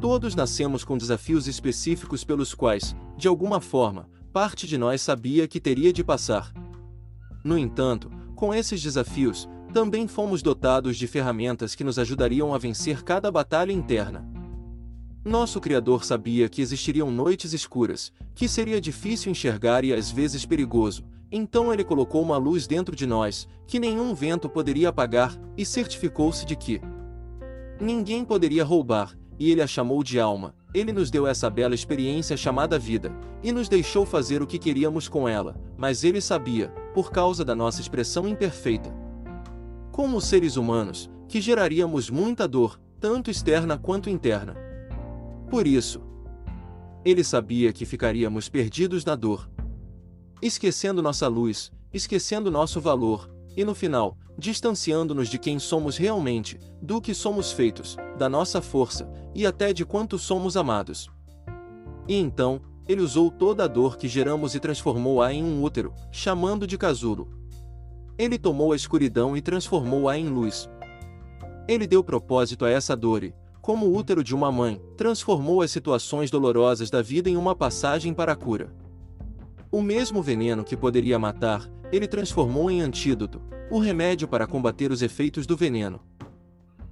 Todos nascemos com desafios específicos pelos quais, de alguma forma, parte de nós sabia que teria de passar. No entanto, com esses desafios, também fomos dotados de ferramentas que nos ajudariam a vencer cada batalha interna. Nosso Criador sabia que existiriam noites escuras, que seria difícil enxergar e às vezes perigoso, então ele colocou uma luz dentro de nós, que nenhum vento poderia apagar, e certificou-se de que ninguém poderia roubar, e ele a chamou de alma. Ele nos deu essa bela experiência chamada vida, e nos deixou fazer o que queríamos com ela, mas ele sabia, por causa da nossa expressão imperfeita, como seres humanos, que geraríamos muita dor, tanto externa quanto interna. Por isso, ele sabia que ficaríamos perdidos na dor, esquecendo nossa luz, esquecendo nosso valor, e no final, distanciando-nos de quem somos realmente, do que somos feitos, da nossa força, e até de quanto somos amados. E então, ele usou toda a dor que geramos e transformou-a em um útero, chamando de casulo. Ele tomou a escuridão e transformou-a em luz. Ele deu propósito a essa dor e, como o útero de uma mãe, transformou as situações dolorosas da vida em uma passagem para a cura. O mesmo veneno que poderia matar, ele transformou em antídoto, o remédio para combater os efeitos do veneno.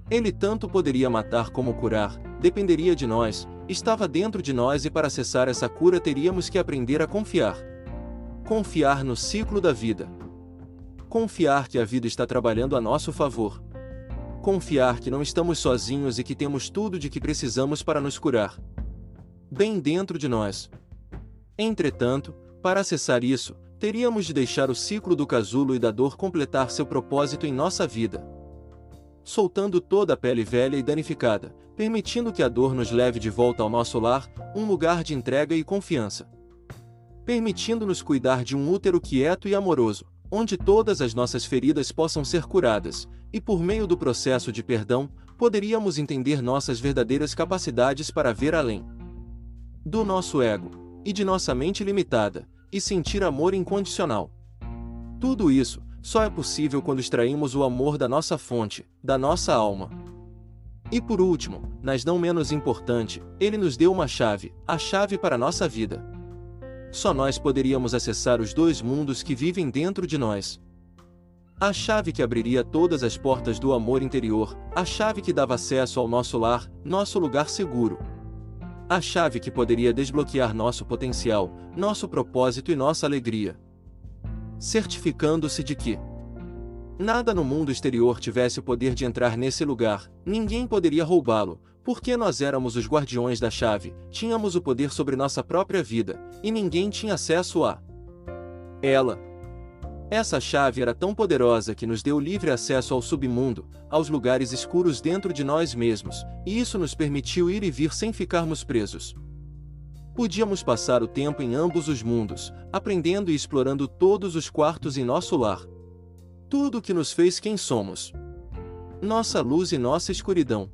Ele tanto poderia matar como curar, dependeria de nós, estava dentro de nós e para acessar essa cura teríamos que aprender a confiar. Confiar no ciclo da vida. Confiar que a vida está trabalhando a nosso favor. Confiar que não estamos sozinhos e que temos tudo de que precisamos para nos curar. Bem dentro de nós. Entretanto, para acessar isso, teríamos de deixar o ciclo do casulo e da dor completar seu propósito em nossa vida. Soltando toda a pele velha e danificada, permitindo que a dor nos leve de volta ao nosso lar, um lugar de entrega e confiança. Permitindo-nos cuidar de um útero quieto e amoroso, onde todas as nossas feridas possam ser curadas, e por meio do processo de perdão, poderíamos entender nossas verdadeiras capacidades para ver além do nosso ego e de nossa mente limitada, e sentir amor incondicional. Tudo isso só é possível quando extraímos o amor da nossa fonte, da nossa alma. E por último, mas não menos importante, ele nos deu uma chave, a chave para a nossa vida. Só nós poderíamos acessar os dois mundos que vivem dentro de nós. A chave que abriria todas as portas do amor interior, a chave que dava acesso ao nosso lar, nosso lugar seguro, a chave que poderia desbloquear nosso potencial, nosso propósito e nossa alegria. Certificando-se de que nada no mundo exterior tivesse o poder de entrar nesse lugar, ninguém poderia roubá-lo, porque nós éramos os guardiões da chave, tínhamos o poder sobre nossa própria vida, e ninguém tinha acesso a ela. Essa chave era tão poderosa que nos deu livre acesso ao submundo, aos lugares escuros dentro de nós mesmos, e isso nos permitiu ir e vir sem ficarmos presos. Podíamos passar o tempo em ambos os mundos, aprendendo e explorando todos os quartos em nosso lar. Tudo o que nos fez quem somos. Nossa luz e nossa escuridão.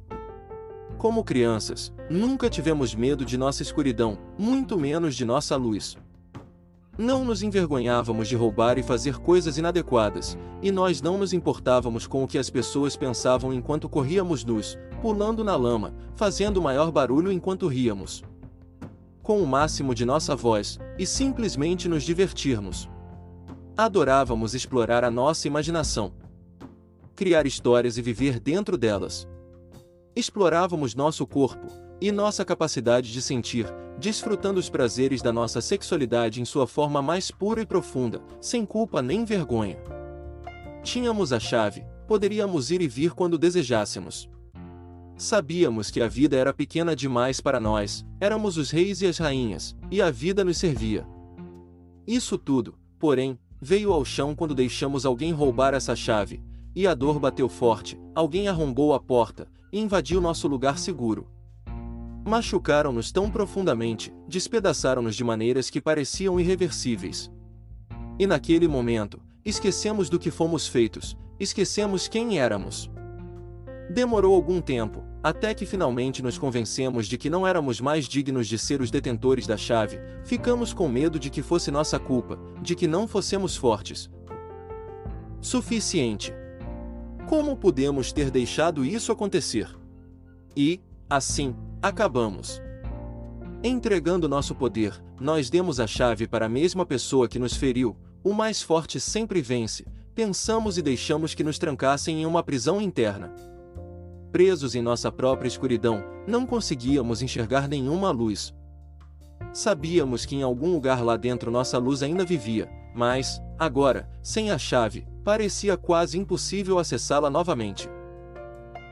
Como crianças, nunca tivemos medo de nossa escuridão, muito menos de nossa luz. Não nos envergonhávamos de roubar e fazer coisas inadequadas, e nós não nos importávamos com o que as pessoas pensavam enquanto corríamos nus, pulando na lama, fazendo maior barulho enquanto ríamos. Com o máximo de nossa voz, e simplesmente nos divertirmos. Adorávamos explorar a nossa imaginação. Criar histórias e viver dentro delas. Explorávamos nosso corpo, e nossa capacidade de sentir, desfrutando os prazeres da nossa sexualidade em sua forma mais pura e profunda, sem culpa nem vergonha. Tínhamos a chave, poderíamos ir e vir quando desejássemos. Sabíamos que a vida era pequena demais para nós, éramos os reis e as rainhas, e a vida nos servia. Isso tudo, porém, veio ao chão quando deixamos alguém roubar essa chave, e a dor bateu forte, alguém arrombou a porta, e invadiu nosso lugar seguro. Machucaram-nos tão profundamente, despedaçaram-nos de maneiras que pareciam irreversíveis. E naquele momento, esquecemos do que fomos feitos, esquecemos quem éramos. Demorou algum tempo, até que finalmente nos convencemos de que não éramos mais dignos de ser os detentores da chave, ficamos com medo de que fosse nossa culpa, de que não fossemos fortes. Suficiente. Como podemos ter deixado isso acontecer? E, assim, acabamos. Entregando nosso poder, nós demos a chave para a mesma pessoa que nos feriu, o mais forte sempre vence, pensamos e deixamos que nos trancassem em uma prisão interna. Presos em nossa própria escuridão, não conseguíamos enxergar nenhuma luz. Sabíamos que em algum lugar lá dentro nossa luz ainda vivia, mas, agora, sem a chave, parecia quase impossível acessá-la novamente.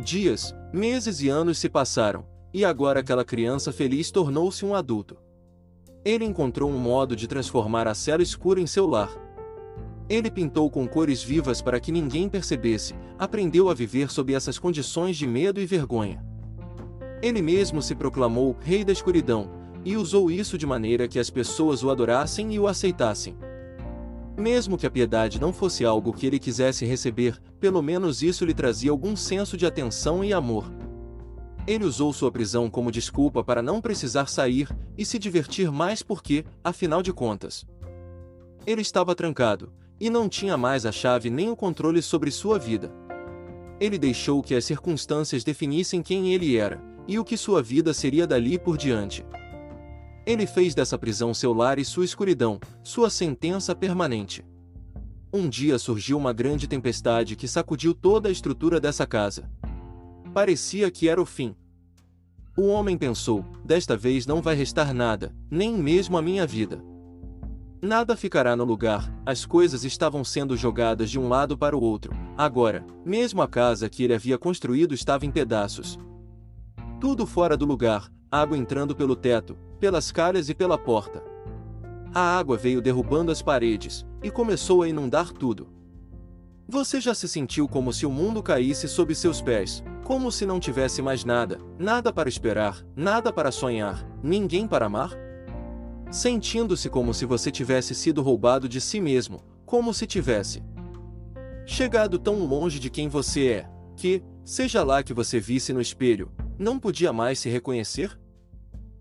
Dias, meses e anos se passaram, e agora aquela criança feliz tornou-se um adulto. Ele encontrou um modo de transformar a cela escura em seu lar. Ele pintou com cores vivas para que ninguém percebesse, aprendeu a viver sob essas condições de medo e vergonha. Ele mesmo se proclamou Rei da Escuridão, e usou isso de maneira que as pessoas o adorassem e o aceitassem. Mesmo que a piedade não fosse algo que ele quisesse receber, pelo menos isso lhe trazia algum senso de atenção e amor. Ele usou sua prisão como desculpa para não precisar sair e se divertir mais porque, afinal de contas, ele estava trancado e não tinha mais a chave nem o controle sobre sua vida. Ele deixou que as circunstâncias definissem quem ele era e o que sua vida seria dali por diante. Ele fez dessa prisão seu lar e sua escuridão, sua sentença permanente. Um dia surgiu uma grande tempestade que sacudiu toda a estrutura dessa casa. Parecia que era o fim. O homem pensou: desta vez não vai restar nada, nem mesmo a minha vida. Nada ficará no lugar, as coisas estavam sendo jogadas de um lado para o outro. Agora, mesmo a casa que ele havia construído estava em pedaços. Tudo fora do lugar, água entrando pelo teto, pelas calhas e pela porta. A água veio derrubando as paredes e começou a inundar tudo. Você já se sentiu como se o mundo caísse sob seus pés, como se não tivesse mais nada, nada para esperar, nada para sonhar, ninguém para amar? Sentindo-se como se você tivesse sido roubado de si mesmo, como se tivesse chegado tão longe de quem você é, que, seja lá que você visse no espelho, não podia mais se reconhecer?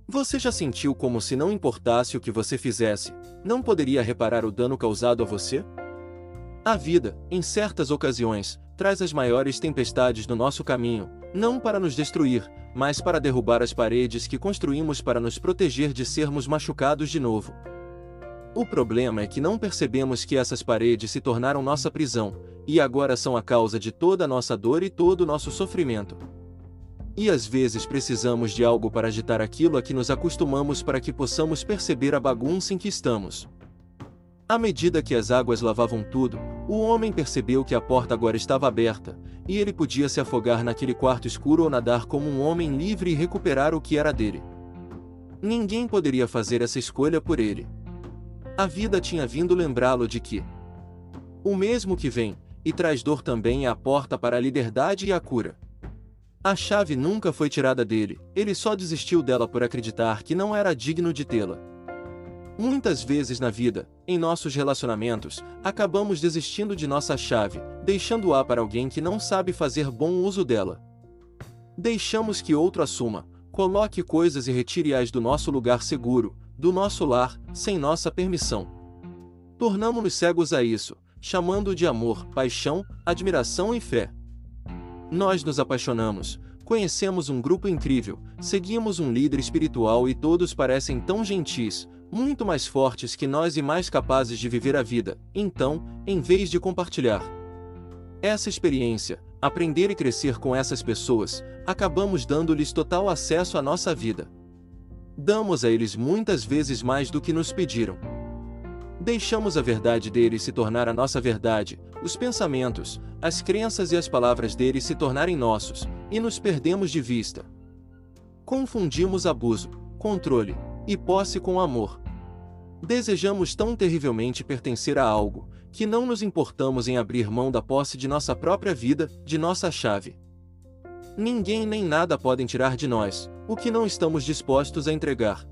Você já sentiu como se não importasse o que você fizesse, não poderia reparar o dano causado a você? A vida, em certas ocasiões, traz as maiores tempestades no nosso caminho, não para nos destruir, mas para derrubar as paredes que construímos para nos proteger de sermos machucados de novo. O problema é que não percebemos que essas paredes se tornaram nossa prisão, e agora são a causa de toda a nossa dor e todo o nosso sofrimento. E às vezes precisamos de algo para agitar aquilo a que nos acostumamos para que possamos perceber a bagunça em que estamos. À medida que as águas lavavam tudo, o homem percebeu que a porta agora estava aberta, e ele podia se afogar naquele quarto escuro ou nadar como um homem livre e recuperar o que era dele. Ninguém poderia fazer essa escolha por ele. A vida tinha vindo lembrá-lo de que o mesmo que vem, e traz dor também é a porta para a liberdade e a cura. A chave nunca foi tirada dele, ele só desistiu dela por acreditar que não era digno de tê-la. Muitas vezes na vida, em nossos relacionamentos, acabamos desistindo de nossa chave, deixando-a para alguém que não sabe fazer bom uso dela. Deixamos que outro assuma, coloque coisas e retire-as do nosso lugar seguro, do nosso lar, sem nossa permissão. Tornamos-nos cegos a isso, chamando-o de amor, paixão, admiração e fé. Nós nos apaixonamos, conhecemos um grupo incrível, seguimos um líder espiritual e todos parecem tão gentis, muito mais fortes que nós e mais capazes de viver a vida, então, em vez de compartilhar essa experiência, aprender e crescer com essas pessoas, acabamos dando-lhes total acesso à nossa vida. Damos a eles muitas vezes mais do que nos pediram. Deixamos a verdade deles se tornar a nossa verdade, os pensamentos, as crenças e as palavras deles se tornarem nossos, e nos perdemos de vista. Confundimos abuso, controle e posse com amor. Desejamos tão terrivelmente pertencer a algo, que não nos importamos em abrir mão da posse de nossa própria vida, de nossa chave. Ninguém nem nada podem tirar de nós, o que não estamos dispostos a entregar.